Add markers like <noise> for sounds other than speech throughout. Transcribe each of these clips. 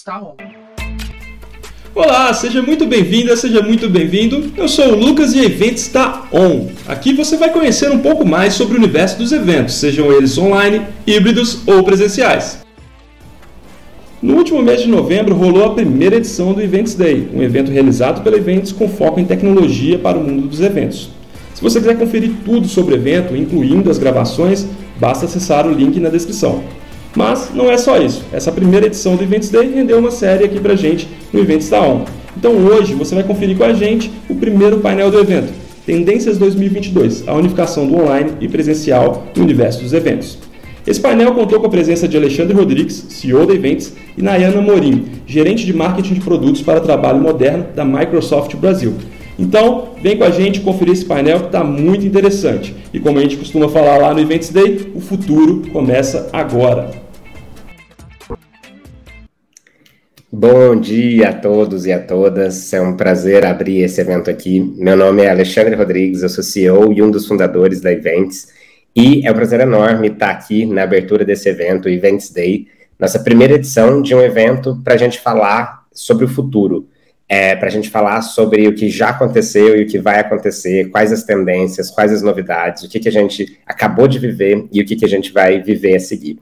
está on. Olá, seja muito bem-vinda, seja muito bem-vindo. Eu sou o Lucas e Event está on. Aqui você vai conhecer um pouco mais sobre o universo dos eventos, sejam eles online, híbridos ou presenciais. No último mês de novembro rolou a primeira edição do Events Day, um evento realizado pela Events com foco em tecnologia para o mundo dos eventos. Se você quiser conferir tudo sobre o evento, incluindo as gravações, basta acessar o link na descrição. Mas não é só isso. Essa primeira edição do Events Day rendeu uma série aqui pra gente no Events da ON. Então hoje você vai conferir com a gente o primeiro painel do evento, Tendências 2022, a unificação do online e presencial no universo dos eventos. Esse painel contou com a presença de Alexandre Rodrigues, CEO da Events, e Nayana Morim, gerente de marketing de produtos para trabalho moderno da Microsoft Brasil. Então, vem com a gente conferir esse painel que está muito interessante. E como a gente costuma falar lá no Events Day, o futuro começa agora. Bom dia a todos e a todas. É um prazer abrir esse evento aqui. Meu nome é Alexandre Rodrigues, eu sou CEO e um dos fundadores da Events. E é um prazer enorme estar aqui na abertura desse evento, Events Day, nossa primeira edição de um evento para a gente falar sobre o futuro é, para a gente falar sobre o que já aconteceu e o que vai acontecer, quais as tendências, quais as novidades, o que, que a gente acabou de viver e o que, que a gente vai viver a seguir.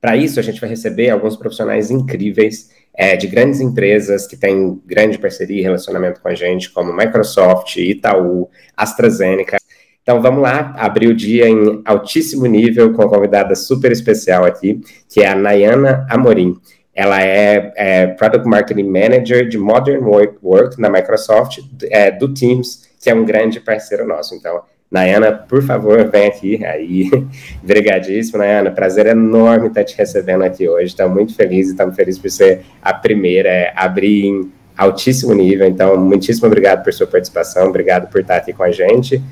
Para isso, a gente vai receber alguns profissionais incríveis é, de grandes empresas que têm grande parceria e relacionamento com a gente, como Microsoft, Itaú, AstraZeneca. Então vamos lá, abrir o dia em altíssimo nível com uma convidada super especial aqui, que é a Nayana Amorim. Ela é, é, Product Marketing Manager de Modern Work, na Microsoft, é, do Teams, que é um grande parceiro nosso. Então, Nayana, por favor, vem aqui. Aí, <laughs> obrigadíssimo, Nayana. Prazer enorme estar te recebendo aqui hoje. Estou muito feliz e estamos felizes por ser a primeira é, abrir em altíssimo nível. Então, muitíssimo obrigado por sua participação, obrigado por estar aqui com a gente.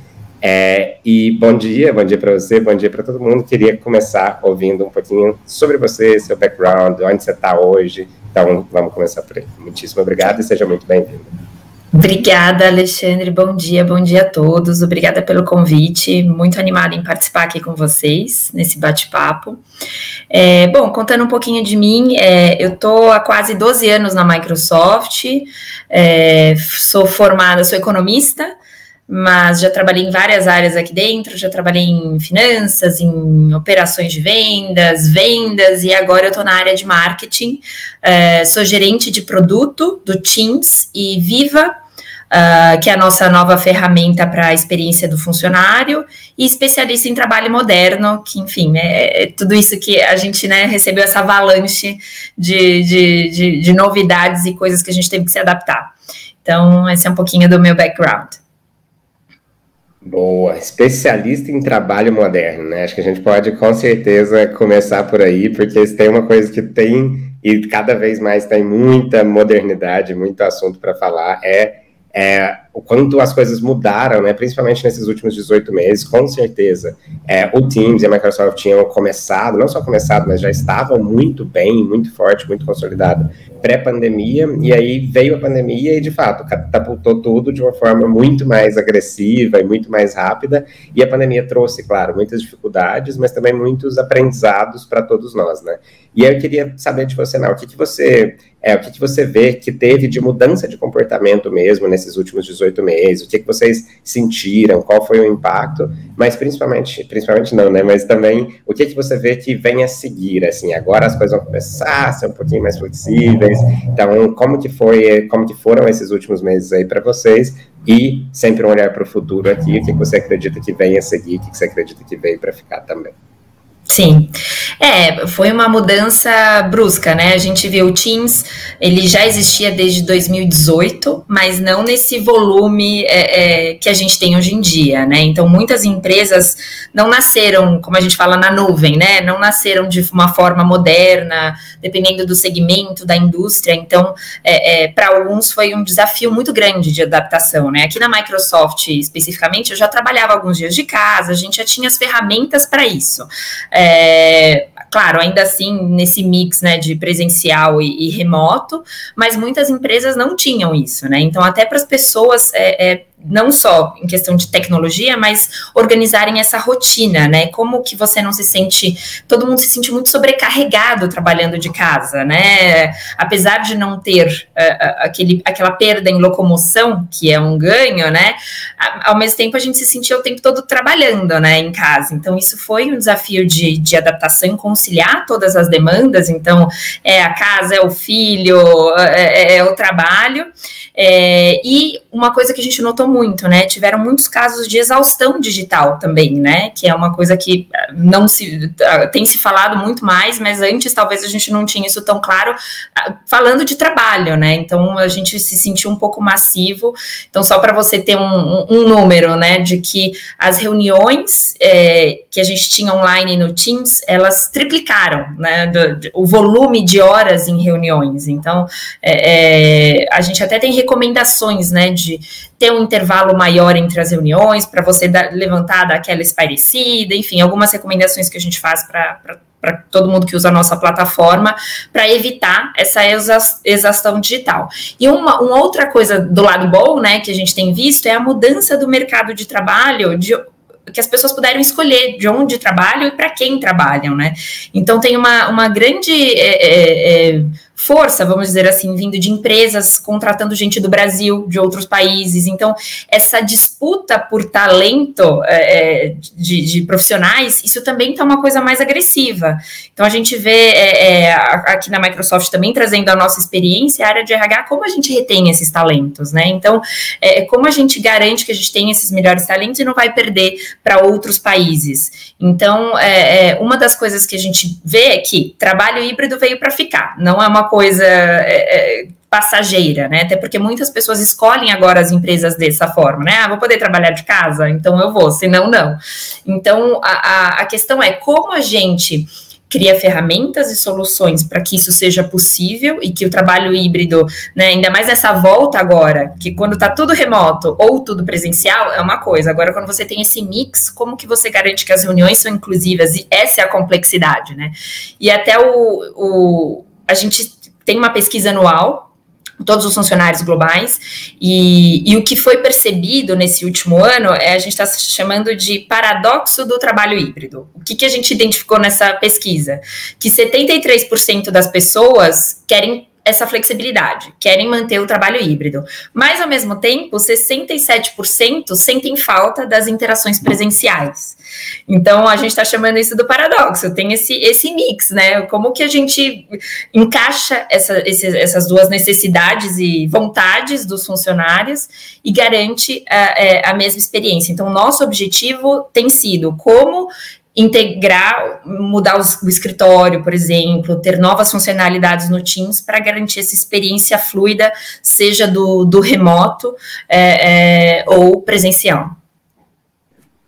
É, e bom dia, bom dia para você, bom dia para todo mundo. Queria começar ouvindo um pouquinho sobre você, seu background, onde você está hoje. Então, vamos começar por aí. Muitíssimo obrigado e seja muito bem-vindo. Obrigada, Alexandre. Bom dia, bom dia a todos. Obrigada pelo convite. Muito animada em participar aqui com vocês nesse bate-papo. É, bom, contando um pouquinho de mim, é, eu estou há quase 12 anos na Microsoft, é, sou formada, sou economista, mas já trabalhei em várias áreas aqui dentro, já trabalhei em finanças, em operações de vendas, vendas, e agora eu estou na área de marketing. Uh, sou gerente de produto do Teams e Viva, uh, que é a nossa nova ferramenta para a experiência do funcionário, e especialista em trabalho moderno, que, enfim, é, é tudo isso que a gente né, recebeu essa avalanche de, de, de, de novidades e coisas que a gente teve que se adaptar. Então, esse é um pouquinho do meu background. Boa, especialista em trabalho moderno, né? Acho que a gente pode com certeza começar por aí, porque se tem uma coisa que tem e cada vez mais tem muita modernidade, muito assunto para falar, é, é o quanto as coisas mudaram, né? Principalmente nesses últimos 18 meses, com certeza. É, o Teams e a Microsoft tinham começado, não só começado, mas já estavam muito bem, muito forte, muito consolidado pré-pandemia, e aí veio a pandemia e, de fato, catapultou tudo de uma forma muito mais agressiva e muito mais rápida, e a pandemia trouxe, claro, muitas dificuldades, mas também muitos aprendizados para todos nós, né? E aí eu queria saber de você, não, o que, que você é, o que, que você vê que teve de mudança de comportamento mesmo nesses últimos 18 meses, o que, que vocês sentiram, qual foi o impacto, mas principalmente, principalmente não, né, mas também o que, que você vê que vem a seguir, assim, agora as coisas vão começar a ser um pouquinho mais flexíveis, então, como que foi, como que foram esses últimos meses aí para vocês? E sempre um olhar para o futuro aqui, o que você acredita que vem a seguir, o que você acredita que veio para ficar também? Sim, é, foi uma mudança brusca, né? A gente viu o Teams, ele já existia desde 2018, mas não nesse volume é, é, que a gente tem hoje em dia, né? Então, muitas empresas não nasceram, como a gente fala, na nuvem, né? Não nasceram de uma forma moderna, dependendo do segmento, da indústria. Então, é, é para alguns foi um desafio muito grande de adaptação, né? Aqui na Microsoft, especificamente, eu já trabalhava alguns dias de casa, a gente já tinha as ferramentas para isso. É, claro, ainda assim, nesse mix né, de presencial e, e, remoto, mas muitas empresas não tinham isso, né? Então, até para as pessoas é, é, não só em questão de tecnologia, mas organizarem essa rotina, né? Como que você não se sente, todo mundo se sente muito sobrecarregado trabalhando de casa, né? Apesar de não ter uh, aquele, aquela perda em locomoção, que é um ganho, né? Ao mesmo tempo a gente se sentia o tempo todo trabalhando, né, em casa. Então isso foi um desafio de, de adaptação, conciliar todas as demandas. Então é a casa, é o filho, é, é, é o trabalho. É, e uma coisa que a gente notou muito, né? Tiveram muitos casos de exaustão digital também, né? Que é uma coisa que ah, não se ah, tem se falado muito mais, mas antes talvez a gente não tinha isso tão claro, ah, falando de trabalho, né? Então a gente se sentiu um pouco massivo. Então, só para você ter um, um, número, né, de que as reuniões é, que a gente tinha online no Teams, elas triplicaram, né? Do, do, o volume de horas em reuniões. Então, é, é, a gente até tem recomendações, né, de ter um intervalo maior entre as reuniões, para você dar, levantar daquela esparecida, enfim, algumas recomendações que a gente faz para todo mundo que usa a nossa plataforma, para evitar essa exaustão digital. E uma, uma, outra coisa do lado bom, né, que a gente tem visto é a mudança do mercado de trabalho, de que as pessoas puderam escolher de onde trabalham e para quem trabalham, né? Então tem uma, uma grande é, é, é força, vamos dizer assim, vindo de empresas contratando gente do Brasil, de outros países. Então, essa disputa por talento é, é de, de, profissionais, isso também está uma coisa mais agressiva. Então, a gente vê é, é, aqui na Microsoft também trazendo a nossa experiência, a área de RH, como a gente retém esses talentos, né? Então, é, como a gente garante que a gente tem esses melhores talentos e não vai perder para outros países. Então, é, uma das coisas que a gente vê é que trabalho híbrido veio para ficar, não é uma coisa é, é, passageira, né? Até porque muitas pessoas escolhem agora as empresas dessa forma, né? Ah, vou poder trabalhar de casa, então eu vou, senão não. Então a, a, a questão é como a gente cria ferramentas e soluções para que isso seja possível e que o trabalho híbrido, né, ainda mais nessa volta agora, que quando está tudo remoto ou tudo presencial, é uma coisa. Agora, quando você tem esse mix, como que você garante que as reuniões são inclusivas? E essa é a complexidade, né? E até o, o a gente tem uma pesquisa anual todos os funcionários globais, e, e, o que foi percebido nesse último ano é a gente está chamando de paradoxo do trabalho híbrido. O que, que a gente identificou nessa pesquisa? Que 73% das pessoas querem essa flexibilidade, querem manter o trabalho híbrido. Mas, ao mesmo tempo, 67% sentem falta das interações presenciais. Então, a gente está chamando isso do paradoxo, tem esse, esse mix, né? Como que a gente encaixa essa, esse, essas duas necessidades e vontades dos funcionários e garante a, é, a mesma experiência. Então, nosso objetivo tem sido como integrar, mudar os, o escritório, por exemplo, ter novas funcionalidades no Teams para garantir essa experiência fluida, seja do, do remoto é, é, ou presencial.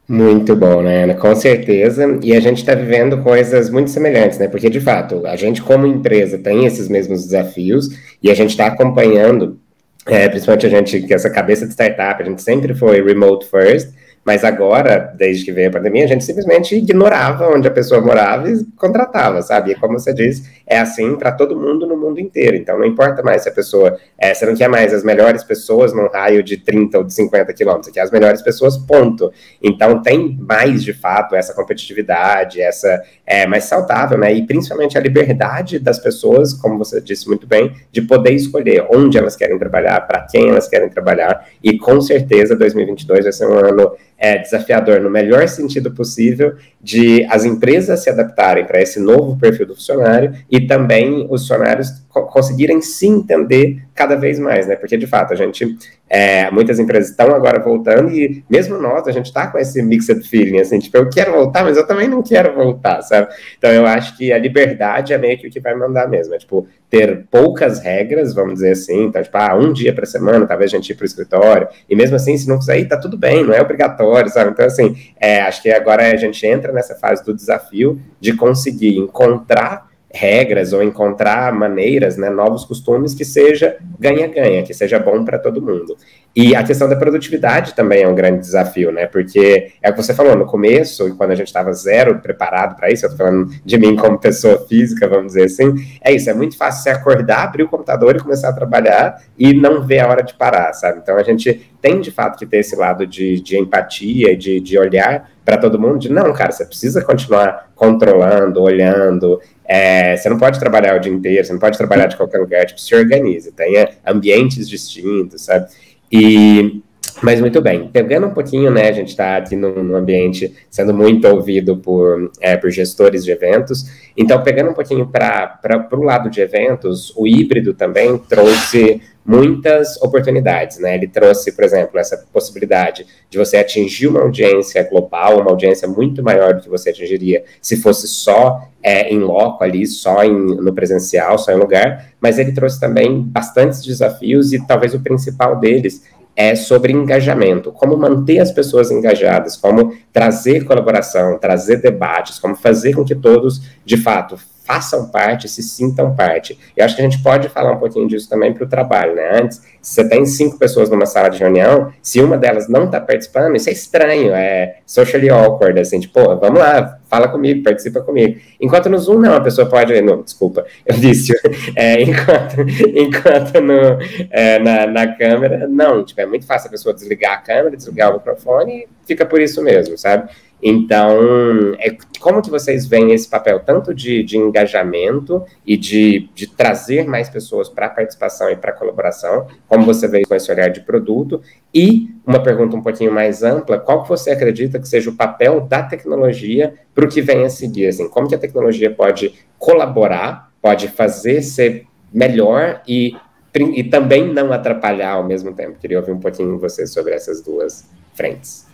Muito bom, né, Ana? Com certeza. E a gente está vivendo coisas muito semelhantes, né? Porque, de fato, a gente, como empresa, tem esses mesmos desafios e a gente está acompanhando, é, principalmente a gente, que essa cabeça de startup, a gente sempre foi remote first, mas agora, desde que veio a pandemia, a gente simplesmente ignorava onde a pessoa morava e contratava, sabe? E como você diz, é assim para todo mundo no mundo inteiro. Então não importa mais se a pessoa. É, você não quer mais as melhores pessoas num raio de 30 ou de 50 quilômetros, você quer as melhores pessoas, ponto. Então tem mais de fato essa competitividade, essa é mais saudável, né? E principalmente a liberdade das pessoas, como você disse muito bem, de poder escolher onde elas querem trabalhar, para quem elas querem trabalhar. E com certeza 2022 vai ser um ano é, desafiador no melhor sentido possível de as empresas se adaptarem para esse novo perfil do funcionário e também os funcionários co conseguirem se entender cada vez mais, né? Porque de fato a gente, é, muitas empresas estão agora voltando e mesmo nós a gente está com esse mixed feeling, assim, tipo eu quero voltar, mas eu também não quero voltar, sabe? Então eu acho que a liberdade é meio que o que vai mandar mesmo, é tipo ter poucas regras, vamos dizer assim, então tipo ah, um dia para semana, talvez a gente ir para o escritório e mesmo assim se não quiser ir tá tudo bem, não é obrigatório, sabe? Então assim, é, acho que agora a gente entra nessa fase do desafio de conseguir encontrar regras ou encontrar maneiras, né, novos costumes que seja ganha-ganha, que seja bom para todo mundo. E a questão da produtividade também é um grande desafio, né? Porque é o que você falou no começo, quando a gente estava zero preparado para isso, eu estou falando de mim como pessoa física, vamos dizer assim, é isso, é muito fácil você acordar, abrir o computador e começar a trabalhar e não ver a hora de parar, sabe? Então a gente tem de fato que ter esse lado de, de empatia, de, de olhar para todo mundo, de não, cara, você precisa continuar controlando, olhando, é, você não pode trabalhar o dia inteiro, você não pode trabalhar de qualquer lugar, tipo, se organize, tenha ambientes distintos, sabe? E, mas muito bem, pegando um pouquinho, né, a gente está aqui num, ambiente sendo muito ouvido por, é, por gestores de eventos, então pegando um pouquinho para o lado de eventos, o híbrido também trouxe muitas oportunidades, né? Ele trouxe, por exemplo, essa possibilidade de você atingir uma audiência global, uma audiência muito maior do que você atingiria se fosse só é, em loco ali, só em, no presencial, só em lugar, mas ele trouxe também bastantes desafios e talvez o principal deles é sobre engajamento, como manter as pessoas engajadas, como trazer colaboração, trazer debates, como fazer com que todos, de fato, façam parte, se sintam parte. E acho que a gente pode falar um pouquinho disso também para o trabalho, né? Antes, se você tem cinco pessoas numa sala de reunião, se uma delas não está participando, isso é estranho, é socially awkward, assim, tipo, pô, vamos lá, fala comigo, participa comigo. Enquanto no Zoom, não, a pessoa pode, não, desculpa, <laughs> eu disse, é, enquanto, <laughs> enquanto no, é, na, na câmera, não, tipo, é muito fácil a pessoa desligar a câmera, desligar o microfone e fica por isso mesmo, sabe? Então, é, como que vocês veem esse papel tanto de, de engajamento e de, de trazer mais pessoas para a participação e para a colaboração, como você vê com esse olhar de produto? E uma pergunta um pouquinho mais ampla, qual que você acredita que seja o papel da tecnologia para o que vem a seguir? Assim, como que a tecnologia pode colaborar, pode fazer ser melhor e, e também não atrapalhar ao mesmo tempo? Queria ouvir um pouquinho você sobre essas duas frentes.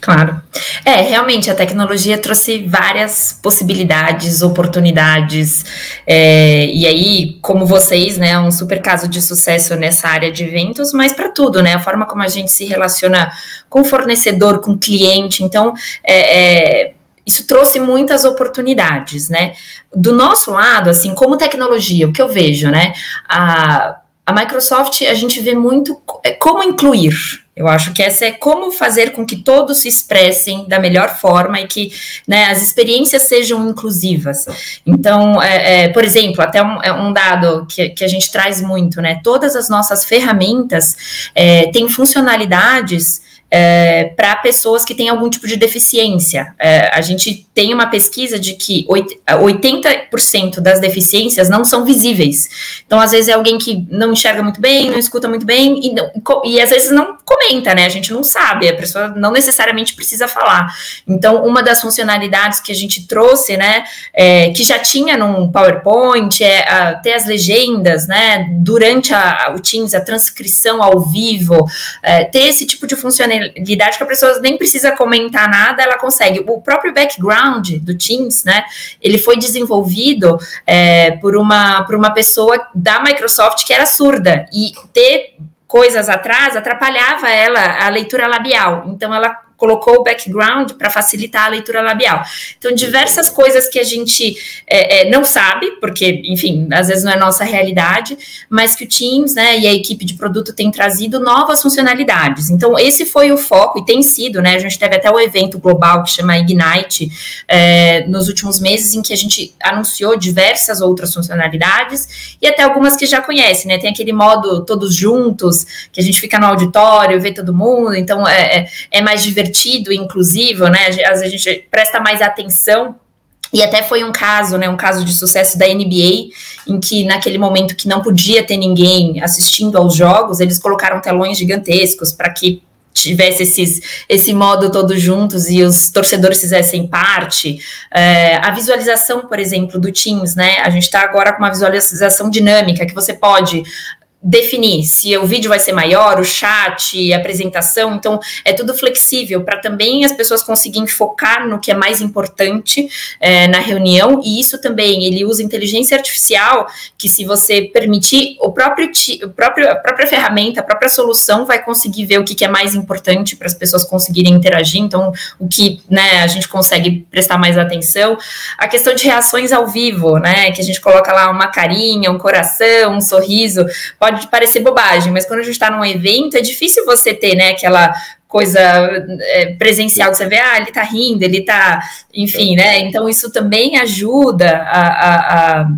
Claro. É, realmente, a tecnologia trouxe várias possibilidades, oportunidades, é, e aí, como vocês, né, é um super caso de sucesso nessa área de eventos, mas para tudo, né, a forma como a gente se relaciona com fornecedor, com cliente, então, é, é, isso trouxe muitas oportunidades, né. Do nosso lado, assim, como tecnologia, o que eu vejo, né, a, a Microsoft, a gente vê muito é, como incluir, eu acho que essa é como fazer com que todos se expressem da melhor forma e que né, as experiências sejam inclusivas. Então, é, é, por exemplo, até um, é um dado que, que, a gente traz muito, né? Todas as nossas ferramentas é, têm funcionalidades é, para pessoas que têm algum tipo de deficiência. É, a gente tem uma pesquisa de que 80% das deficiências não são visíveis. Então, às vezes, é alguém que não enxerga muito bem, não escuta muito bem, e, não, e às vezes não comenta, né? A gente não sabe, a pessoa não necessariamente precisa falar. Então, uma das funcionalidades que a gente trouxe, né, é, que já tinha no PowerPoint, é ter as legendas, né, durante a, o Teams, a transcrição ao vivo, é, ter esse tipo de funcionalidade funcionalidade que a pessoa nem precisa comentar nada, ela consegue. O próprio background do Teams, né? Ele foi desenvolvido é, por, uma, por uma pessoa da Microsoft que era surda. E ter coisas atrás atrapalhava ela a leitura labial. Então ela colocou o background para facilitar a leitura labial. Então, diversas coisas que a gente é, é, não sabe, porque, enfim, às vezes não é nossa realidade, mas que o Teams né, e a equipe de produto tem trazido novas funcionalidades. Então, esse foi o foco e tem sido, né? A gente teve até o um evento global que chama Ignite é, nos últimos meses, em que a gente anunciou diversas outras funcionalidades e até algumas que já conhece, né? Tem aquele modo todos juntos, que a gente fica no auditório, vê todo mundo, então é, é, é mais divertido divertido, inclusivo, né? Às vezes a gente presta mais atenção e até foi um caso, né, um caso de sucesso da NBA, em que naquele momento que não podia ter ninguém assistindo aos jogos, eles colocaram telões gigantescos para que tivesse esses, esse modo todos juntos e os torcedores fizessem parte. É, a visualização, por exemplo, do Teams, né? A gente está agora com uma visualização dinâmica que você pode definir se o vídeo vai ser maior, o chat, a apresentação, então é tudo flexível para também as pessoas conseguirem focar no que é mais importante é, na reunião, e isso também ele usa inteligência artificial, que se você permitir, o próprio, o próprio a própria ferramenta, a própria solução vai conseguir ver o que, que é mais importante para as pessoas conseguirem interagir, então o que né, a gente consegue prestar mais atenção. A questão de reações ao vivo, né? Que a gente coloca lá uma carinha, um coração, um sorriso, pode pode parecer bobagem, mas quando a gente está num evento, é difícil você ter, né, aquela coisa é, presencial que você vê, ah, ele tá rindo, ele tá, enfim, né? Então isso também ajuda a, a, a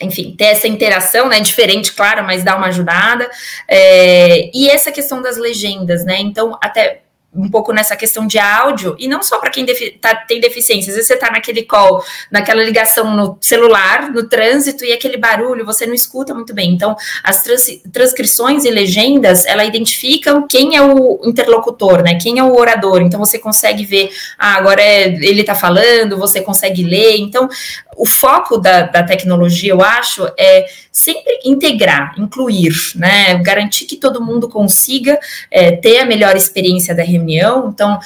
enfim, ter essa interação, né? Diferente, claro, mas dá uma ajudada. É, e essa questão das legendas, né? Então, até um pouco nessa questão de áudio, e não só para quem defi tá, tem deficiência, às vezes você está naquele call, naquela ligação no celular, no trânsito, e aquele barulho você não escuta muito bem. Então, as trans transcrições e legendas, ela identificam quem é o interlocutor, né? Quem é o orador. Então, você consegue ver, ah, agora é, ele está falando, você consegue ler. Então, o foco da, da tecnologia, eu acho, é sempre integrar, incluir, né? Garantir que todo mundo consiga é, ter a melhor experiência da reunião. Então,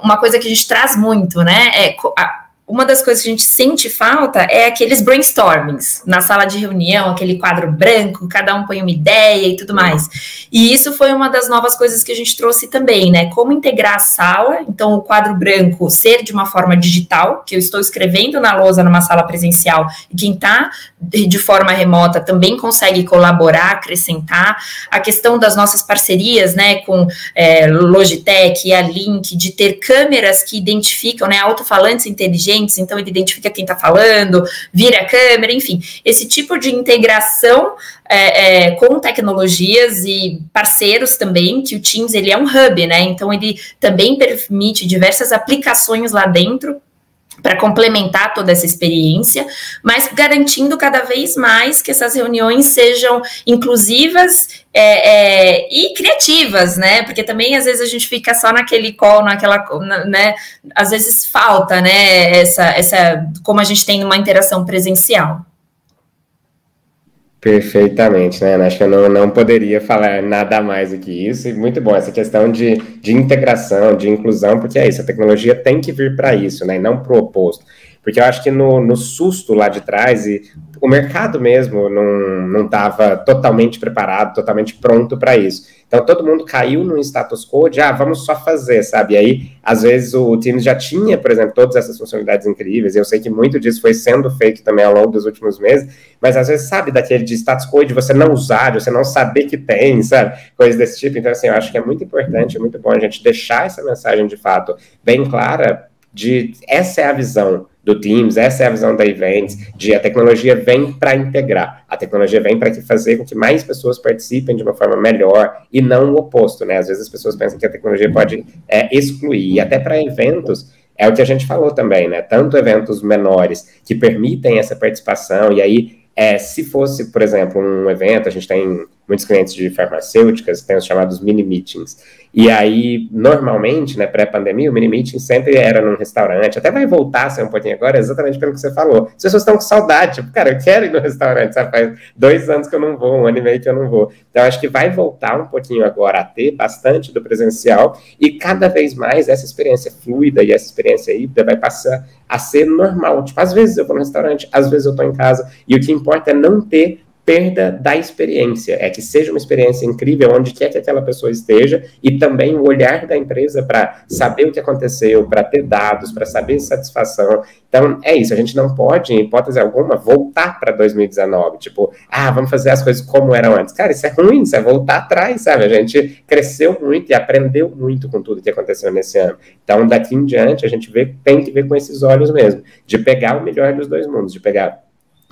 uma coisa que a gente traz muito, né? É a, uma das coisas que a gente sente falta é aqueles brainstormings na sala de reunião, aquele quadro branco, cada um põe uma ideia e tudo mais. E isso foi uma das novas coisas que a gente trouxe também, né? Como integrar a sala, então o quadro branco ser de uma forma digital, que eu estou escrevendo na lousa numa sala presencial, e quem está de forma remota também consegue colaborar, acrescentar. A questão das nossas parcerias, né, com é, Logitech e a Link, de ter câmeras que identificam, né, alto-falantes inteligentes então ele identifica quem está falando, vira a câmera, enfim, esse tipo de integração é, é, com tecnologias e parceiros também, que o Teams ele é um hub, né? Então ele também permite diversas aplicações lá dentro para complementar toda essa experiência, mas garantindo cada vez mais que essas reuniões sejam inclusivas é, é, e criativas, né? Porque também às vezes a gente fica só naquele call, naquela, né? Às vezes falta, né? Essa, essa, como a gente tem uma interação presencial. Perfeitamente, né? Acho que eu não, não poderia falar nada mais do que isso. E muito bom essa questão de, de integração, de inclusão, porque é isso, a tecnologia tem que vir para isso, né? E não para o oposto. Porque eu acho que no, no susto lá de trás, e o mercado mesmo não estava totalmente preparado, totalmente pronto para isso. Então todo mundo caiu no status quo de, ah, vamos só fazer, sabe? E aí, às vezes, o Teams já tinha, por exemplo, todas essas funcionalidades incríveis, eu sei que muito disso foi sendo feito também ao longo dos últimos meses, mas às vezes, sabe, daquele de status quo de você não usar, de você não saber que tem, sabe? Coisas desse tipo. Então, assim, eu acho que é muito importante, é muito bom a gente deixar essa mensagem de fato bem clara de essa é a visão do Teams, essa é a visão da Events, de a tecnologia vem para integrar, a tecnologia vem para fazer com que mais pessoas participem de uma forma melhor e não o oposto, né? Às vezes as pessoas pensam que a tecnologia pode é, excluir, e até para eventos, é o que a gente falou também, né? Tanto eventos menores que permitem essa participação, e aí, é, se fosse, por exemplo, um evento, a gente tem muitos clientes de farmacêuticas, tem os chamados mini meetings, e aí, normalmente, né, pré-pandemia, o mini meeting sempre era num restaurante, até vai voltar ser um pouquinho agora, exatamente pelo que você falou. As pessoas estão com saudade, tipo, cara, eu quero ir no restaurante, sabe? Faz dois anos que eu não vou, um ano e meio que eu não vou. Então, acho que vai voltar um pouquinho agora a ter bastante do presencial e cada vez mais essa experiência fluida e essa experiência híbrida vai passar a ser normal. Tipo, às vezes eu vou no restaurante, às vezes eu estou em casa, e o que importa é não ter perda da experiência, é que seja uma experiência incrível onde quer que aquela pessoa esteja e também o olhar da empresa para saber o que aconteceu, para ter dados, para saber satisfação. Então, é isso, a gente não pode, em hipótese alguma, voltar para 2019, tipo, ah, vamos fazer as coisas como eram antes. Cara, isso é ruim, isso é voltar atrás, sabe? A gente cresceu muito e aprendeu muito com tudo que aconteceu nesse ano. Então, daqui em diante, a gente vê, tem que ver com esses olhos mesmo, de pegar o melhor dos dois mundos, de pegar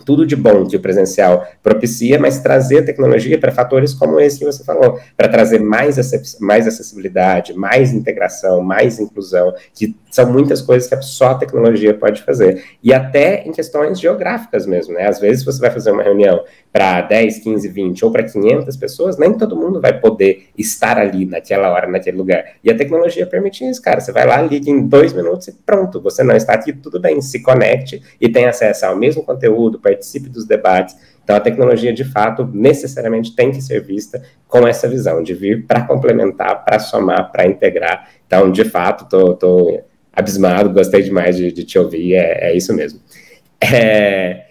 tudo de bom que o presencial propicia, mas trazer tecnologia para fatores como esse que você falou, para trazer mais, mais acessibilidade, mais integração, mais inclusão, que são muitas coisas que só a tecnologia pode fazer. E até em questões geográficas mesmo, né? Às vezes você vai fazer uma reunião para 10, 15, 20 ou para 500 pessoas, nem todo mundo vai poder estar ali naquela hora, naquele lugar. E a tecnologia permite isso, cara. Você vai lá, liga em dois minutos e pronto, você não está aqui, tudo bem, se conecte e tem acesso ao mesmo conteúdo, participe dos debates. Então, a tecnologia, de fato, necessariamente tem que ser vista com essa visão, de vir para complementar, para somar, para integrar. Então, de fato, estou abismado, gostei demais de, de te ouvir, é, é isso mesmo. É,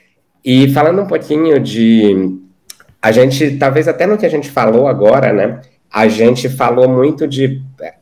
e falando um pouquinho de. A gente, talvez até no que a gente falou agora, né? A gente falou muito de.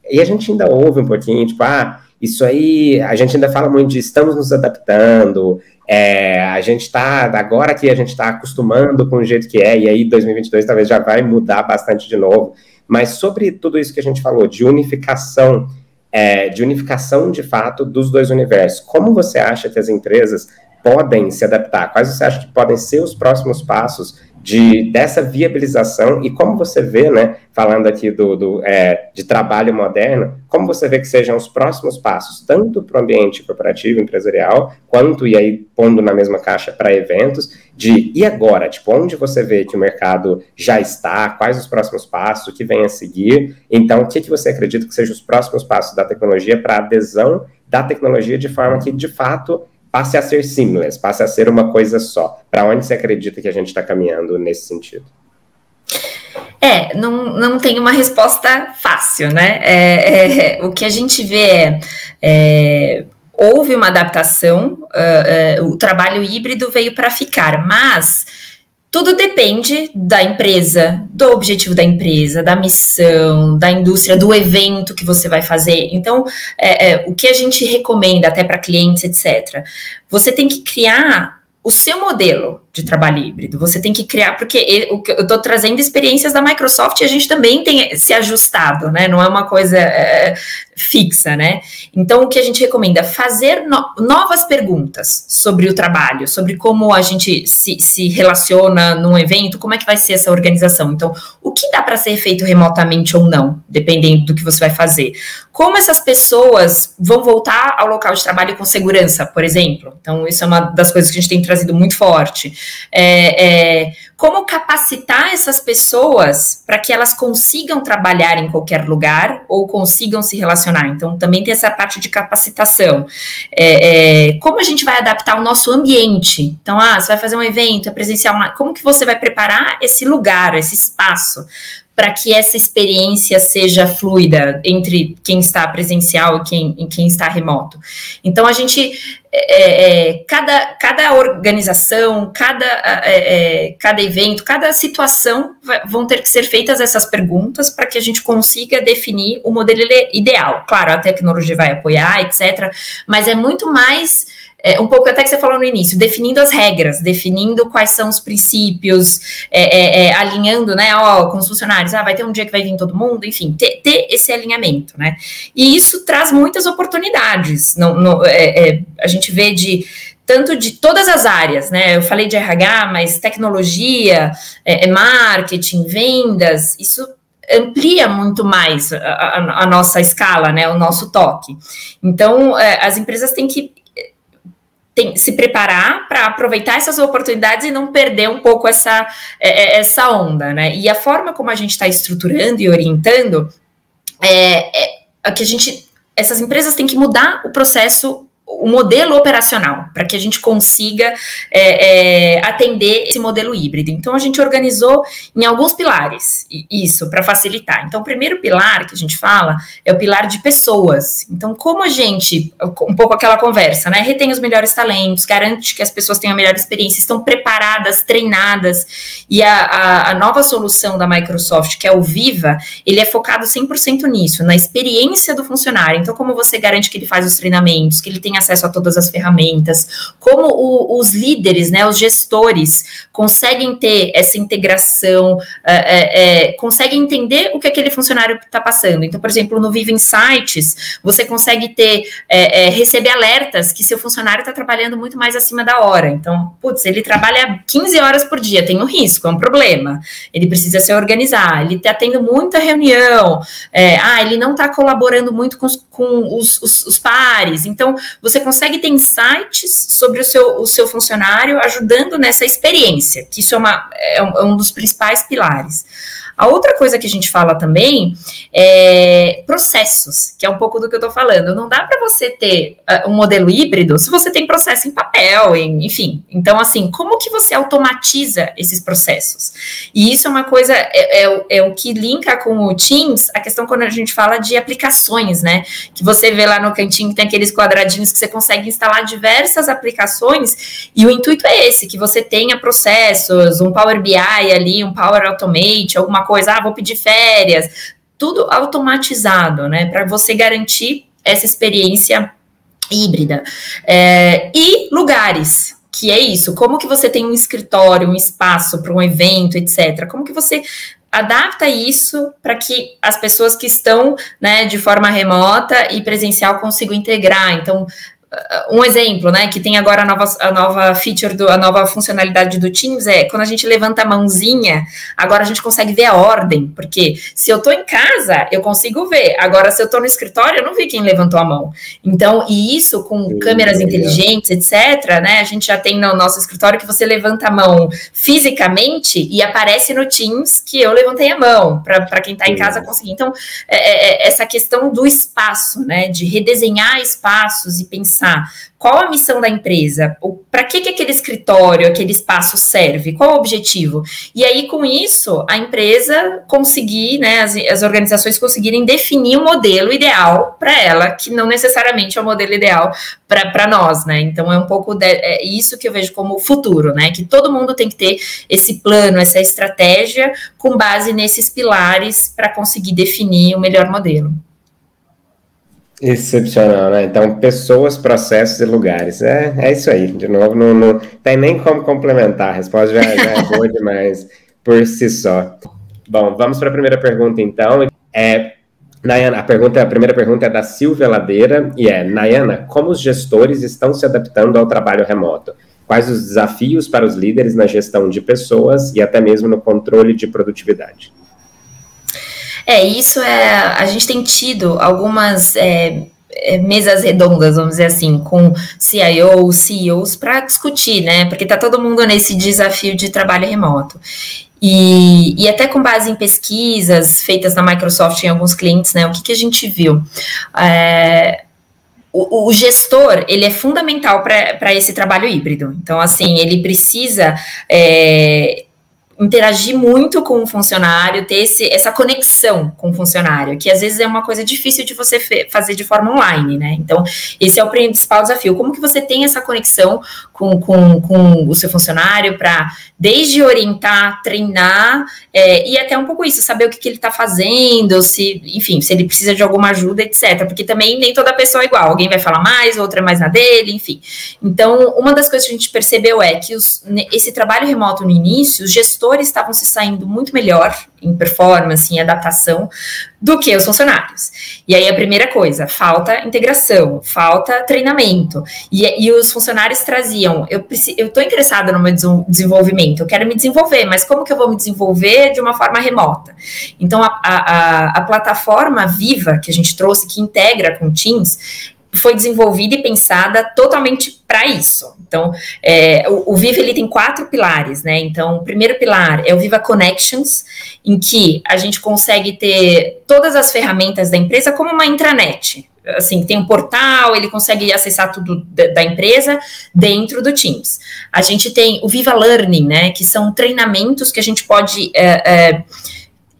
E a gente ainda ouve um pouquinho, tipo, ah, isso aí, a gente ainda fala muito de estamos nos adaptando, é, a gente está, agora que a gente está acostumando com o jeito que é, e aí 2022 talvez já vai mudar bastante de novo. Mas sobre tudo isso que a gente falou, de unificação é, de unificação de fato dos dois universos. Como você acha que as empresas podem se adaptar? Quais você acha que podem ser os próximos passos de, dessa viabilização e como você vê, né, falando aqui do, do é, de trabalho moderno, como você vê que sejam os próximos passos, tanto para o ambiente corporativo, empresarial, quanto, e aí pondo na mesma caixa para eventos, de e agora? Tipo, onde você vê que o mercado já está, quais os próximos passos, o que vem a seguir? Então, o que, que você acredita que sejam os próximos passos da tecnologia para adesão da tecnologia de forma que, de fato, passe a ser seamless, passe a ser uma coisa só. Para onde você acredita que a gente está caminhando nesse sentido? É, não, não tem uma resposta fácil, né? É, é, o que a gente vê é, é houve uma adaptação, uh, uh, o trabalho híbrido veio para ficar, mas tudo depende da empresa, do objetivo da empresa, da missão, da indústria, do evento que você vai fazer. Então, é, é, o que a gente recomenda até para clientes, etc. Você tem que criar o seu modelo de trabalho híbrido. Você tem que criar, porque eu estou trazendo experiências da Microsoft e a gente também tem se ajustado, né? Não é uma coisa é, fixa, né? Então, o que a gente recomenda? Fazer no, novas perguntas sobre o trabalho, sobre como a gente se, se relaciona num evento, como é que vai ser essa organização. Então, o que dá para ser feito remotamente ou não, dependendo do que você vai fazer. Como essas pessoas vão voltar ao local de trabalho com segurança, por exemplo. Então, isso é uma das coisas que a gente tem trazido muito forte é, é, como capacitar essas pessoas para que elas consigam trabalhar em qualquer lugar ou consigam se relacionar. Então, também tem essa parte de capacitação. É, é como a gente vai adaptar o nosso ambiente? Então, ah, você vai fazer um evento, é presencial, como que você vai preparar esse lugar, esse espaço? para que essa experiência seja fluida entre quem está presencial e quem, e quem está remoto. Então, a gente, é, é, cada, cada organização, cada, é, é cada evento, cada situação vão ter que ser feitas essas perguntas para que a gente consiga definir o modelo ideal. Claro, a tecnologia vai apoiar, etc., mas é muito mais é, um pouco até que você falou no início, definindo as regras, definindo quais são os princípios, é, é, é, alinhando, né, ó, com os funcionários, ah, vai ter um dia que vai vir todo mundo, enfim, ter, ter esse alinhamento, né, e isso traz muitas oportunidades, não, não é, é, a gente vê de tanto de todas as áreas, né? Eu falei de RH, mas tecnologia, marketing, vendas, isso amplia muito mais a, a, a, nossa escala, né? O nosso toque. Então, é, as empresas têm que tem, se preparar para aproveitar essas oportunidades e não perder um pouco essa, é, é, essa onda, né? E a forma como a gente está estruturando e orientando é, é, é que a gente, essas empresas têm que mudar o processo o modelo operacional para que a gente consiga é, é, atender esse modelo híbrido. Então, a gente organizou em alguns pilares isso para facilitar. Então, o primeiro pilar que a gente fala é o pilar de pessoas. Então, como a gente, um pouco aquela conversa, né? Retém os melhores talentos, garante que as pessoas tenham a melhor experiência, estão preparadas, treinadas. E a, a, a nova solução da Microsoft, que é o Viva, ele é focado 100% nisso, na experiência do funcionário. Então, como você garante que ele faz os treinamentos, que ele tem acesso a todas as ferramentas, como o, os líderes, né, os gestores, conseguem ter essa integração, é, é, é conseguem entender o que aquele funcionário está passando. Então, por exemplo, no Vive Insights, você consegue ter, é, é receber alertas que seu funcionário está trabalhando muito mais acima da hora. Então, putz, ele trabalha 15 horas por dia, tem um risco, é um problema. Ele precisa se organizar, ele está tendo muita reunião, é, ah, ele não está colaborando muito com, com os, os, os pares. Então, você você consegue ter insights sobre o seu, o seu funcionário ajudando nessa experiência, que isso é, uma, é um, é um dos principais pilares. A outra coisa que a gente fala também é processos, que é um pouco do que eu estou falando. Não dá para você ter uh, um modelo híbrido se você tem processo em papel, em, enfim. Então, assim, como que você automatiza esses processos? E isso é uma coisa, é, é, é o que linka com o Teams, a questão quando a gente fala de aplicações, né? Que você vê lá no cantinho tem aqueles quadradinhos que você consegue instalar diversas aplicações, e o intuito é esse, que você tenha processos, um Power BI ali, um Power Automate, alguma coisa, ah, vou pedir férias, tudo automatizado, né? Para você garantir essa experiência híbrida. É, e lugares, que é isso, como que você tem um escritório, um espaço para um evento, etc. Como que você adapta isso para que as pessoas que estão né, de forma remota e presencial consigam integrar. Então, um exemplo, né, que tem agora a nova, a nova feature, do, a nova funcionalidade do Teams é quando a gente levanta a mãozinha, agora a gente consegue ver a ordem, porque se eu estou em casa, eu consigo ver, agora se eu estou no escritório, eu não vi quem levantou a mão. Então, e isso com câmeras é. inteligentes, etc., né, a gente já tem no nosso escritório que você levanta a mão fisicamente e aparece no Teams que eu levantei a mão, para quem está em casa conseguir. Então, é, é, é, essa questão do espaço, né, de redesenhar espaços e pensar pensar qual a missão da empresa, para que, que aquele escritório, aquele espaço serve, qual o objetivo. E aí, com isso, a empresa conseguir, né, as, as organizações conseguirem definir o um modelo ideal para ela, que não necessariamente é o modelo ideal para nós, né? Então é um pouco de, é isso que eu vejo como futuro, né? Que todo mundo tem que ter esse plano, essa estratégia com base nesses pilares para conseguir definir o melhor modelo. Excepcional, né? Então, pessoas, processos e lugares. É, é isso aí. De novo, não, não tem nem como complementar. A resposta já, já é boa demais por si só. Bom, vamos para a primeira pergunta, então. É, Nayana, a, pergunta, a primeira pergunta é da Silvia Ladeira e é, Nayana, como os gestores estão se adaptando ao trabalho remoto? Quais os desafios para os líderes na gestão de pessoas e até mesmo no controle de produtividade? É, isso é. A gente tem tido algumas. É, é mesas redondas, vamos dizer assim, com CIOs, CEOs, para discutir, né? Porque está todo mundo nesse desafio de trabalho remoto. E, e, até com base em pesquisas feitas na Microsoft em alguns clientes, né? O que, que a gente viu? É, o, o, gestor ele é fundamental para esse trabalho híbrido. Então, assim, ele precisa é, interagir muito com o funcionário, ter esse, essa conexão com o funcionário, que às vezes é uma coisa difícil de você fazer de forma online, né? Então, esse é o principal desafio. Como que você tem essa conexão com, com, com o seu funcionário para, desde orientar, treinar, é, e até um pouco isso, saber o que, que ele está fazendo, se, enfim, se ele precisa de alguma ajuda, etc. Porque também nem toda pessoa é igual, alguém vai falar mais, outra é mais na dele, enfim. Então, uma das coisas que a gente percebeu é que os, esse trabalho remoto no início, os gestores estavam se saindo muito melhor em performance, em adaptação, do que os funcionários. E aí a primeira coisa, falta integração, falta treinamento. E, e os funcionários traziam, eu estou interessada no meu desenvolvimento, eu quero me desenvolver, mas como que eu vou me desenvolver de uma forma remota? Então a, a, a plataforma Viva que a gente trouxe, que integra com Teams, foi desenvolvida e pensada totalmente para isso. Então, é, o, o, Viva ele tem quatro pilares, né? Então, o primeiro pilar é o Viva Connections, em que a gente consegue ter todas as ferramentas da empresa como uma intranet. Assim, tem um portal, ele consegue acessar tudo da, empresa dentro do Teams. A gente tem o Viva Learning, né? Que são treinamentos que a gente pode é, é,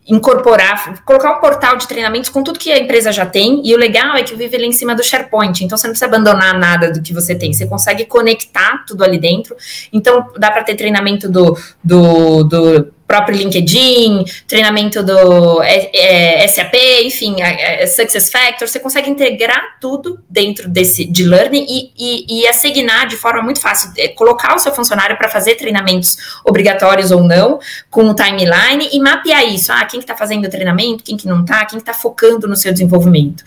incorporar, colocar um portal de treinamentos com tudo que a empresa já tem, e o legal é que vive ali em cima do SharePoint, então você não precisa abandonar nada do que você tem, você consegue conectar tudo ali dentro, então dá para ter treinamento do, do, do próprio LinkedIn, treinamento do é, é, SAP, enfim, é, é, Success Factor, você consegue integrar tudo dentro desse de learning e, e, e assignar de forma muito fácil, é, colocar o seu funcionário para fazer treinamentos obrigatórios ou não, com o timeline e mapear isso. Ah, quem que está fazendo o treinamento, quem que não está, quem está focando no seu desenvolvimento.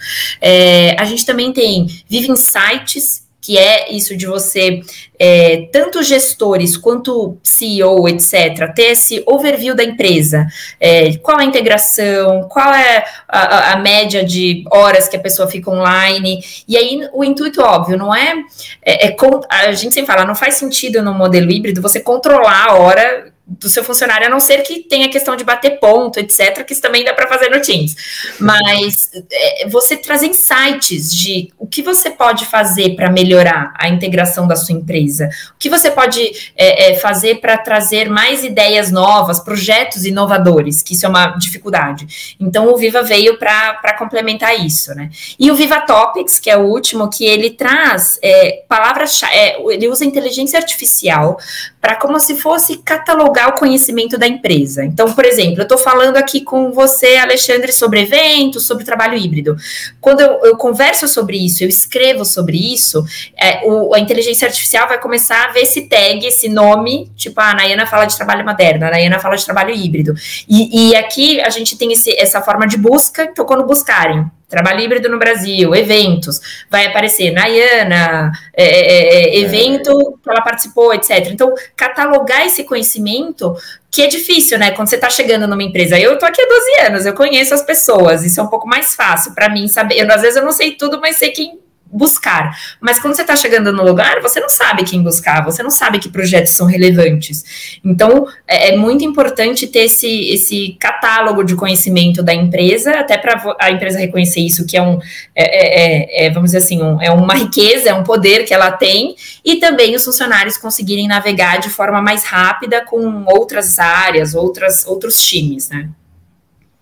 A gente também tem Vive Insights, que é isso de você, é, tanto gestores quanto CEO, etc., ter esse overview da empresa. É, qual a integração, qual é a, a, média de horas que a pessoa fica online. E aí, o intuito, óbvio, não é, é, é. A gente sempre fala, não faz sentido no modelo híbrido você controlar a hora do seu funcionário, a não ser que tenha questão de bater ponto, etc., que isso também dá para fazer no Teams. Mas é, você trazer insights de o que você pode fazer para melhorar a integração da sua empresa, o que você pode é, é, fazer para trazer mais ideias novas, projetos inovadores, que isso é uma dificuldade. Então, o Viva veio para complementar isso, né? E o Viva Topics, que é o último, que ele traz é, palavras, é, ele usa inteligência artificial para como se fosse catalogar o conhecimento da empresa. Então, por exemplo, eu estou falando aqui com você, Alexandre, sobre eventos, sobre trabalho híbrido. Quando eu, eu converso sobre isso, eu escrevo sobre isso, é, o, a inteligência artificial vai começar a ver esse tag, esse nome, tipo, ah, a Nayana fala de trabalho moderno, a Nayana fala de trabalho híbrido. E, e aqui a gente tem esse, essa forma de busca, então quando buscarem trabalho híbrido no Brasil, eventos, vai aparecer Nayana, é, é, é, é evento que ela participou, etc. Então, catalogar esse conhecimento, que é difícil, né? Quando você está chegando numa empresa. Eu estou aqui há 12 anos, eu conheço as pessoas, isso é um pouco mais fácil para mim saber. Eu, às vezes eu não sei tudo, mas sei quem buscar. Mas quando você está chegando no lugar, você não sabe quem buscar, você não sabe que projetos são relevantes. Então, é, é muito importante ter esse, esse catálogo de conhecimento da empresa, até para a empresa reconhecer isso, que é um, é, é, é, é, vamos dizer assim, um, é uma <laughs> riqueza, é um poder que ela tem, e também os funcionários conseguirem navegar de forma mais rápida com outras áreas, outras, outros times, né?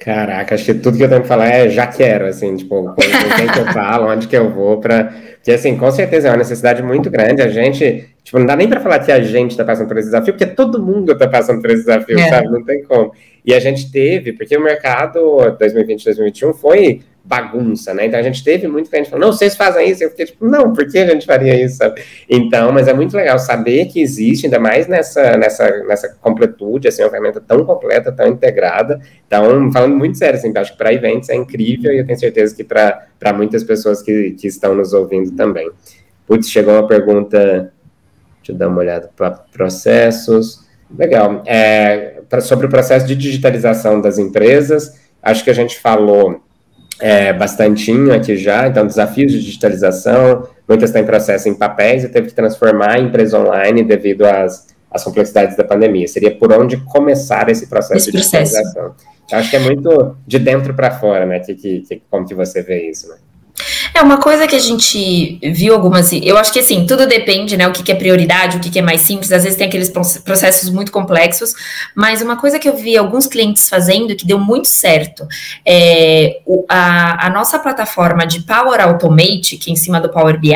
Caraca, acho que tudo que eu tenho que falar é já quero, assim, tipo, com quem que eu <laughs> falo, onde que eu vou para Porque, assim, com certeza é uma necessidade muito grande. A gente, tipo, não dá nem para falar que a gente está passando por esse desafio, porque todo mundo está passando por esse desafio, é. sabe? Não tem como. E a gente teve, porque o mercado 2020, 2021 foi bagunça, né? Então a gente teve muito cliente falando, não, vocês fazem isso. Eu fiquei tipo, não, por que a gente faria isso? Então, mas é muito legal saber que existe, ainda mais nessa, nessa, nessa completude, assim, uma ferramenta tão completa, tão integrada. Então, falando muito sério, assim, acho que para eventos é incrível e eu tenho certeza que para muitas pessoas que, que estão nos ouvindo também. Putz, chegou uma pergunta, deixa eu dar uma olhada para processos. Legal. É, pra, sobre o processo de digitalização das empresas, acho que a gente falou é, bastantinho aqui já, então desafios de digitalização, muitas têm processo em papéis e teve que transformar em empresa online devido às, às complexidades da pandemia. Seria por onde começar esse processo esse de digitalização. Eu acho que é muito de dentro para fora, né? Que, que, que, como que você vê isso, né? É uma coisa que a gente viu algumas. Eu acho que assim, tudo depende, né? O que, que é prioridade, o que, que é mais simples. Às vezes tem aqueles processos muito complexos, mas uma coisa que eu vi alguns clientes fazendo que deu muito certo é a, a nossa plataforma de Power Automate, que é em cima do Power BI,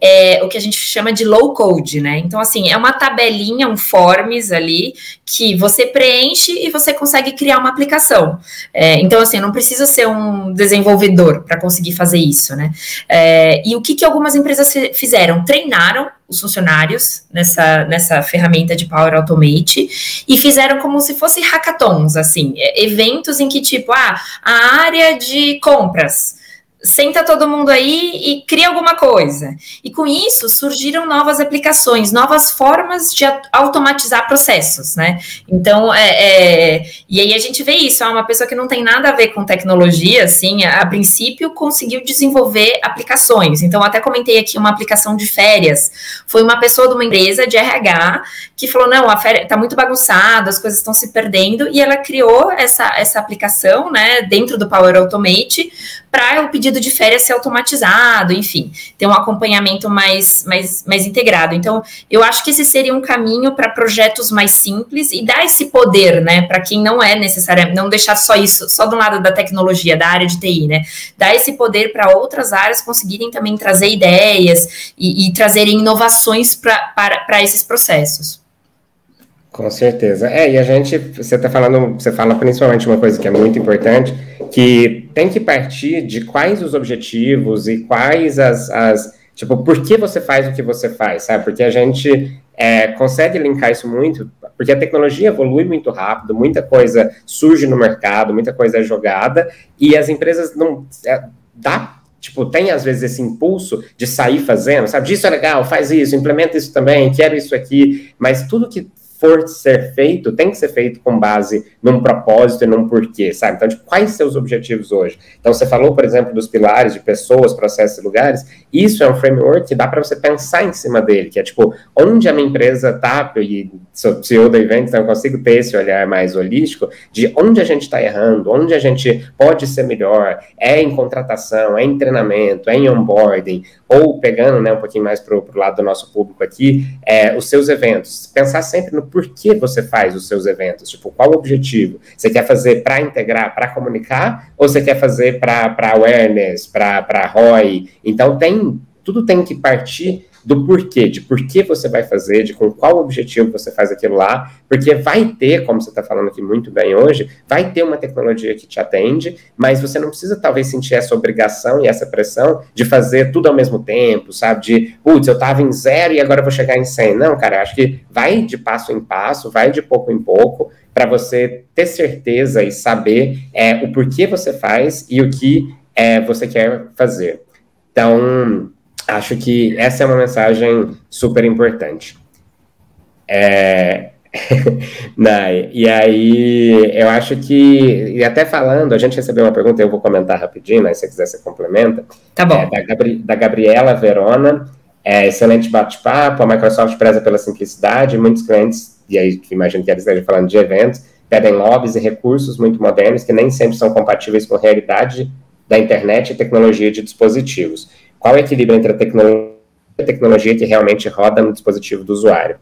é o que a gente chama de low code, né? Então, assim, é uma tabelinha, um forms ali que você preenche e você consegue criar uma aplicação. É, então, assim, não precisa ser um desenvolvedor para conseguir fazer isso, né? É, e o que, que algumas empresas fizeram? Treinaram os funcionários nessa, nessa ferramenta de Power Automate e fizeram como se fosse hackathons, assim, é, eventos em que, tipo, ah, a área de compras senta todo mundo aí e cria alguma coisa. E com isso surgiram novas aplicações, novas formas de automatizar processos, né? Então, é, é, e aí a gente vê isso, é uma pessoa que não tem nada a ver com tecnologia, assim, a, a princípio conseguiu desenvolver aplicações. Então, até comentei aqui uma aplicação de férias. Foi uma pessoa de uma empresa de RH que falou: não, a férias tá muito bagunçado, as coisas estão se perdendo, e ela criou essa, essa aplicação, né, dentro do Power Automate para o pedido de férias ser automatizado, enfim, ter um acompanhamento mais, mais, mais integrado. Então, eu acho que esse seria um caminho para projetos mais simples e dar esse poder, né, para quem não é necessário, não deixar só isso, só do lado da tecnologia, da área de TI, né, dar esse poder para outras áreas conseguirem também trazer ideias e, e trazerem inovações para esses processos. Com certeza. É, e a gente, você está falando, você fala principalmente uma coisa que é muito importante, que tem que partir de quais os objetivos e quais as, as tipo, por que você faz o que você faz, sabe? Porque a gente é, consegue linkar isso muito, porque a tecnologia evolui muito rápido, muita coisa surge no mercado, muita coisa é jogada, e as empresas não, é, dá tipo, tem às vezes esse impulso de sair fazendo, sabe? Isso é legal, faz isso, implementa isso também, quero isso aqui, mas tudo que for ser feito, tem que ser feito com base num propósito e num porquê, sabe? Então, tipo, quais seus objetivos hoje? Então, você falou, por exemplo, dos pilares de pessoas, processos e lugares. Isso é um framework que dá para você pensar em cima dele, que é tipo, onde a minha empresa está, e sou CEO da Event, então eu consigo ter esse olhar mais holístico de onde a gente está errando, onde a gente pode ser melhor, é em contratação, é em treinamento, é em onboarding, ou pegando né, um pouquinho mais para o lado do nosso público aqui, é, os seus eventos. Pensar sempre no porquê você faz os seus eventos, tipo, qual o objetivo? Você quer fazer para integrar, para comunicar, ou você quer fazer para awareness, para ROI? Então, tem tudo tem que partir do porquê, de por que você vai fazer, de com qual objetivo você faz aquilo lá, porque vai ter, como você está falando aqui muito bem hoje, vai ter uma tecnologia que te atende, mas você não precisa talvez sentir essa obrigação e essa pressão de fazer tudo ao mesmo tempo, sabe? De, putz, eu estava em zero e agora eu vou chegar em 100. Não, cara, acho que vai de passo em passo, vai de pouco em pouco, para você ter certeza e saber é, o porquê você faz e o que é, você quer fazer. Então, acho que essa é uma mensagem super importante. É... <laughs> e aí, eu acho que, e até falando, a gente recebeu uma pergunta, eu vou comentar rapidinho, mas se você quiser, você complementa. Tá bom. É, da, Gabri da Gabriela Verona, é, excelente bate-papo, a Microsoft preza pela simplicidade, muitos clientes, e aí imagino que eles estejam falando de eventos, pedem lobbies e recursos muito modernos que nem sempre são compatíveis com a realidade da internet e tecnologia de dispositivos. Qual é o equilíbrio entre a tecnologia e a tecnologia que realmente roda no dispositivo do usuário?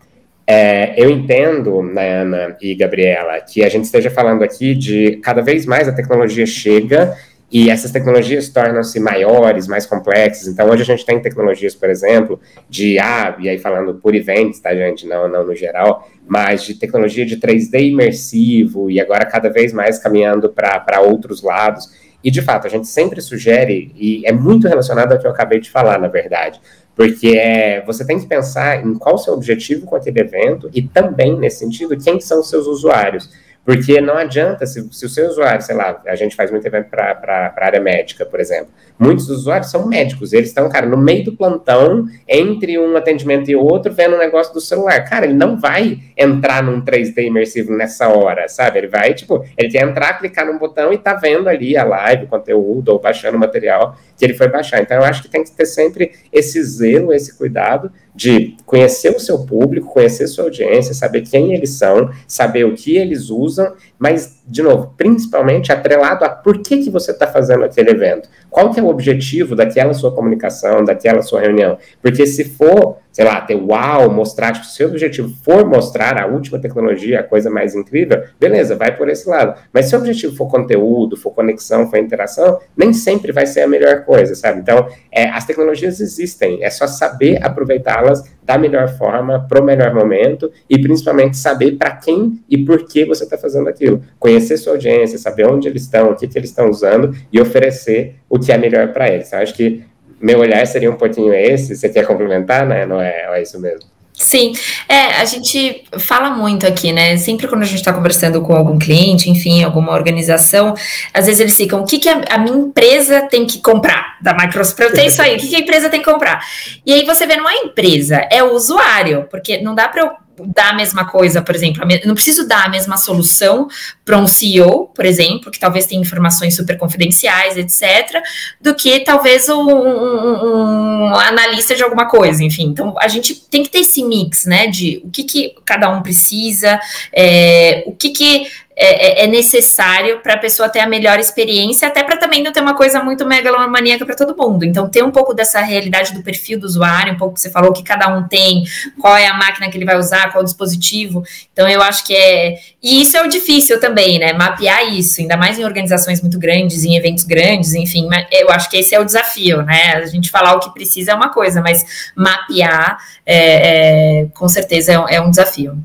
É, eu entendo, né, Ana e Gabriela, que a gente esteja falando aqui de cada vez mais a tecnologia chega e essas tecnologias tornam-se maiores, mais complexas. Então, hoje a gente tem tecnologias, por exemplo, de, ah, e aí falando por eventos, tá, gente? Não, não no geral, mas de tecnologia de 3D imersivo e agora cada vez mais caminhando para outros lados. E, de fato, a gente sempre sugere, e é muito relacionado ao que eu acabei de falar, na verdade, porque é, você tem que pensar em qual o seu objetivo com aquele evento e também, nesse sentido, quem são os seus usuários. Porque não adianta, se, se o seu usuário, sei lá, a gente faz muito evento para a área médica, por exemplo. Muitos usuários são médicos, eles estão, cara, no meio do plantão, entre um atendimento e outro, vendo um negócio do celular. Cara, ele não vai entrar num 3D imersivo nessa hora, sabe? Ele vai, tipo, ele quer entrar, clicar num botão e tá vendo ali a live, o conteúdo, ou baixando o material que ele foi baixar. Então, eu acho que tem que ter sempre esse zelo, esse cuidado de conhecer o seu público, conhecer sua audiência, saber quem eles são, saber o que eles usam, mas, de novo, principalmente atrelado a por que, que você está fazendo aquele evento. Qual que é o objetivo daquela sua comunicação, daquela sua reunião? Porque se for sei lá, ter uau, mostrar, tipo, se o objetivo for mostrar a última tecnologia, a coisa mais incrível, beleza, vai por esse lado. Mas se o objetivo for conteúdo, for conexão, for interação, nem sempre vai ser a melhor coisa, sabe? Então, é, as tecnologias existem, é só saber aproveitá-las da melhor forma, para o melhor momento, e principalmente saber para quem e por que você está fazendo aquilo. Conhecer sua audiência, saber onde eles estão, o que, que eles estão usando, e oferecer o que é melhor para eles. Então, acho que meu olhar seria um pouquinho esse. Você quer complementar, né? Não é, é isso mesmo. Sim, é, a gente fala muito aqui, né? Sempre quando a gente está conversando com algum cliente, enfim, alguma organização, às vezes eles ficam, o que, que a, a minha empresa tem que comprar da Microsoft? Tenho isso aí, o que, que a empresa tem que comprar? E aí você vê, não é empresa, é o usuário, porque não dá para eu dar a mesma coisa, por exemplo, não preciso dar a mesma solução para um CEO, por exemplo, que talvez tenha informações super confidenciais, etc., do que talvez um, um, um, analista de alguma coisa, enfim. Então, a gente tem que ter esse mix, né, de o que, que cada um precisa, é, o que, que é, é, é necessário para a pessoa ter a melhor experiência, até para também não ter uma coisa muito megalomaníaca para todo mundo. Então, ter um pouco dessa realidade do perfil do usuário, um pouco que você falou que cada um tem, qual é a máquina que ele vai usar, qual o dispositivo. Então, eu acho que é. E isso é o difícil também, né? Mapear isso, ainda mais em organizações muito grandes, em eventos grandes, enfim. Eu acho que esse é o desafio, né? A gente falar o que precisa é uma coisa, mas mapear, é, é, com certeza, é, é um desafio.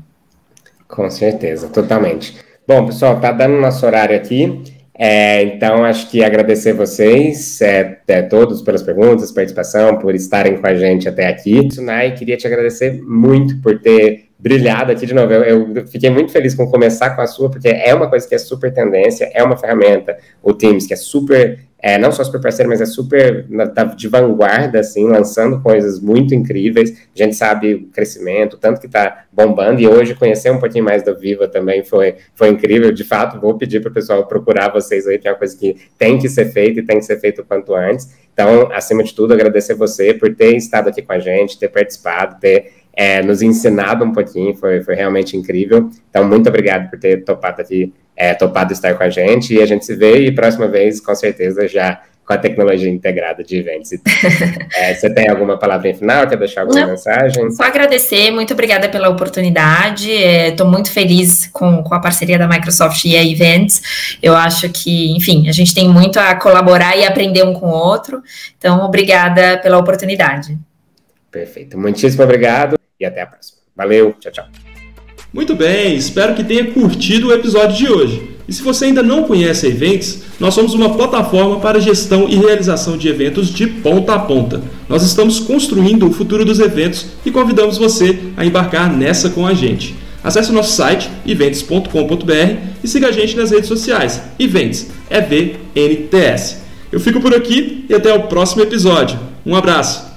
Com certeza, totalmente. Bom, pessoal, tá dando nosso horário aqui. É, então, acho que agradecer vocês, é, é, todos, pelas perguntas, participação, por estarem com a gente até aqui. Sunai, queria te agradecer muito por ter brilhado aqui de novo. Eu, eu, fiquei muito feliz com começar com a sua, porque é uma coisa que é super tendência, é uma ferramenta, o Teams, que é super é, não só super parceiro, mas é super tá de vanguarda, assim, lançando coisas muito incríveis. A gente sabe o crescimento, tanto que está bombando, e hoje conhecer um pouquinho mais da Viva também foi, foi incrível. De fato, vou pedir para o pessoal procurar vocês aí, que é uma coisa que tem que ser feita e tem que ser feito o quanto antes. Então, acima de tudo, agradecer você por ter estado aqui com a gente, ter participado, ter é, nos ensinado um pouquinho, foi, foi realmente incrível. Então, muito obrigado por ter topado aqui, é, topado estar com a gente, e a gente se vê, e próxima vez, com certeza, já com a tecnologia integrada de eventos. <laughs> é, você tem alguma palavra final? Quer deixar alguma Não, mensagem? Só agradecer, muito obrigada pela oportunidade. Estou é, muito feliz com, com a parceria da Microsoft e a Events. Eu acho que, enfim, a gente tem muito a colaborar e aprender um com o outro. Então, obrigada pela oportunidade. Perfeito. Muitíssimo obrigado e até a próxima. Valeu, tchau, tchau. Muito bem, espero que tenha curtido o episódio de hoje. E se você ainda não conhece a Events, nós somos uma plataforma para gestão e realização de eventos de ponta a ponta. Nós estamos construindo o futuro dos eventos e convidamos você a embarcar nessa com a gente. Acesse o nosso site events.com.br e siga a gente nas redes sociais. Events, EVNTS. Eu fico por aqui e até o próximo episódio. Um abraço!